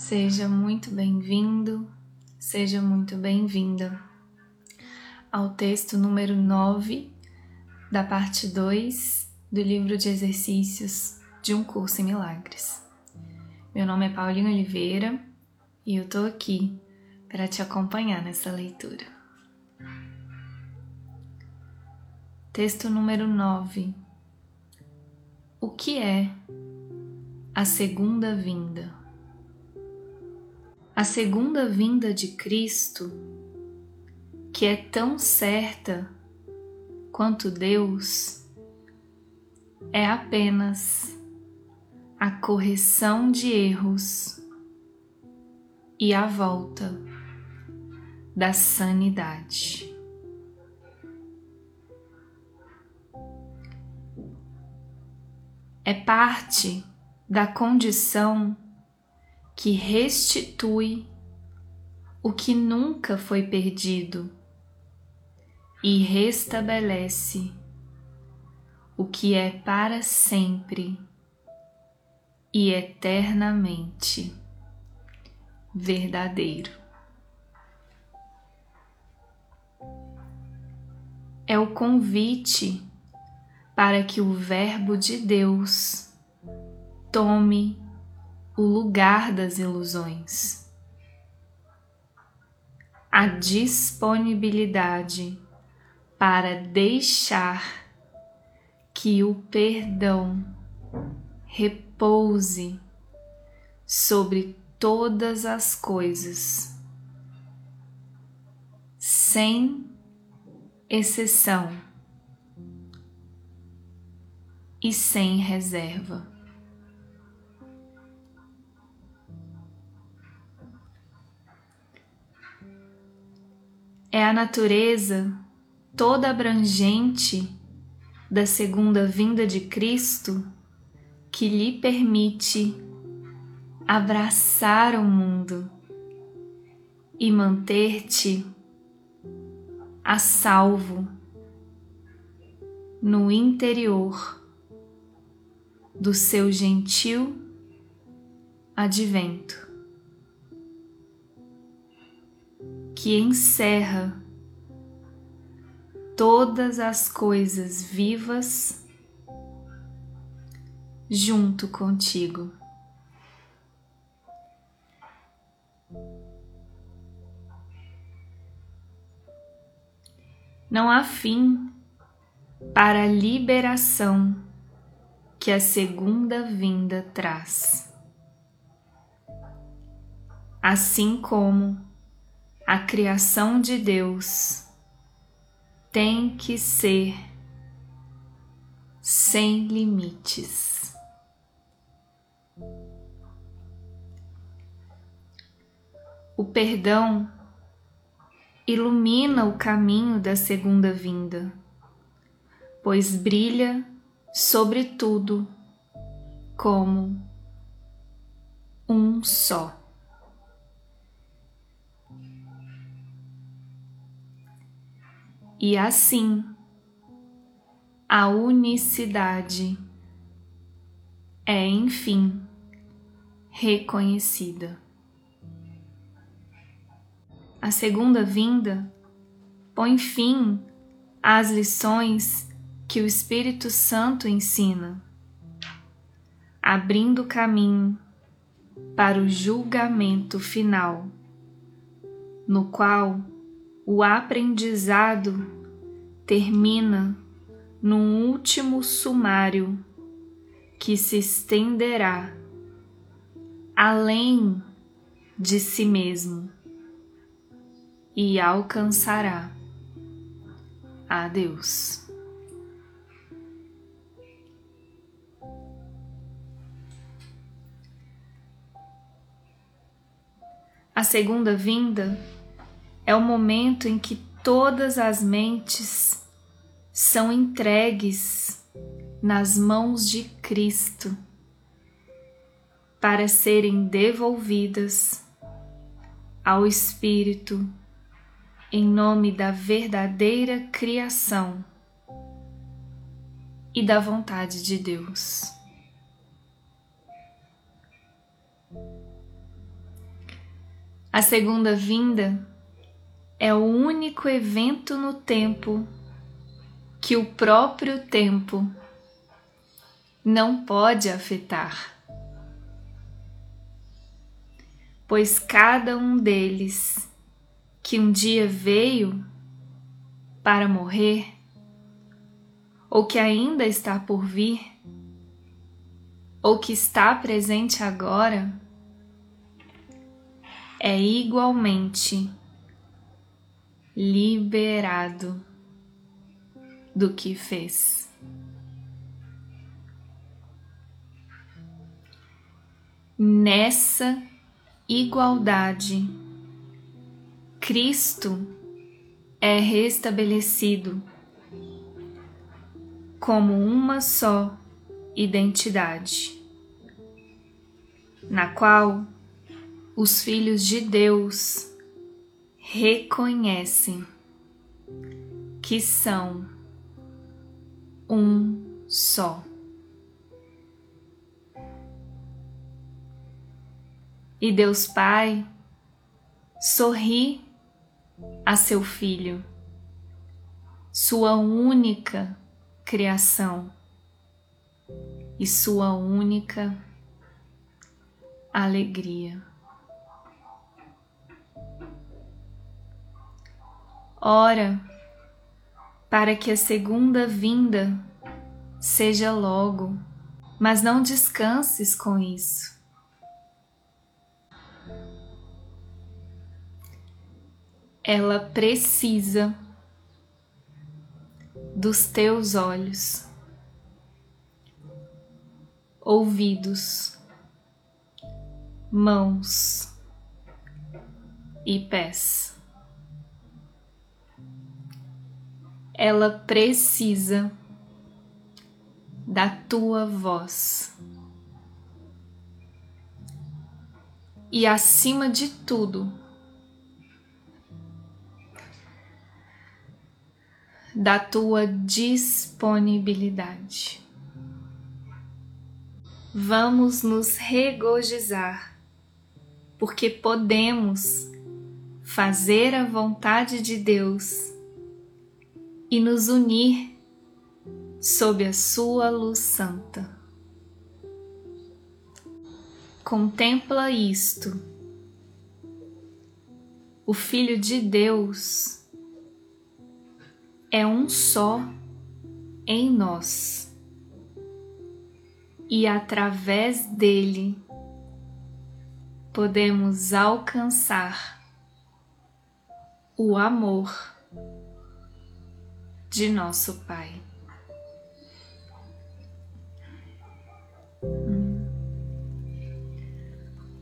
Seja muito bem-vindo, seja muito bem-vinda ao texto número 9 da parte 2 do livro de exercícios de um curso em milagres. Meu nome é Paulinho Oliveira e eu tô aqui para te acompanhar nessa leitura. Texto número 9. O que é a segunda vinda? A segunda vinda de Cristo, que é tão certa quanto Deus, é apenas a correção de erros e a volta da sanidade. É parte da condição que restitui o que nunca foi perdido e restabelece o que é para sempre e eternamente verdadeiro. É o convite para que o Verbo de Deus tome o lugar das ilusões. A disponibilidade para deixar que o perdão repouse sobre todas as coisas, sem exceção e sem reserva. É a natureza toda abrangente da segunda vinda de Cristo que lhe permite abraçar o mundo e manter-te a salvo no interior do seu gentil advento. Que encerra todas as coisas vivas junto contigo. Não há fim para a liberação que a segunda vinda traz. Assim como a criação de Deus tem que ser sem limites. O perdão ilumina o caminho da segunda vinda, pois brilha sobre tudo como um só. E assim a unicidade é, enfim, reconhecida. A segunda vinda põe fim às lições que o Espírito Santo ensina, abrindo caminho para o julgamento final, no qual o aprendizado termina num último sumário que se estenderá além de si mesmo e alcançará a Deus. A segunda vinda é o momento em que todas as mentes são entregues nas mãos de Cristo para serem devolvidas ao Espírito em nome da verdadeira criação e da vontade de Deus. A segunda vinda é o único evento no tempo que o próprio tempo não pode afetar, pois cada um deles que um dia veio para morrer ou que ainda está por vir ou que está presente agora é igualmente liberado do que fez. Nessa igualdade, Cristo é restabelecido como uma só identidade, na qual os filhos de Deus reconhecem que são um só. E Deus Pai sorri a seu filho, sua única criação e sua única alegria. Ora para que a segunda vinda seja logo, mas não descanses com isso. Ela precisa dos teus olhos, ouvidos, mãos e pés. Ela precisa da tua voz. E acima de tudo, da tua disponibilidade. Vamos nos regozijar, porque podemos fazer a vontade de Deus e nos unir sob a sua luz santa. Contempla isto. O Filho de Deus é um só em nós e através dele podemos alcançar o amor de nosso Pai.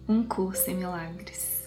Um curso em milagres.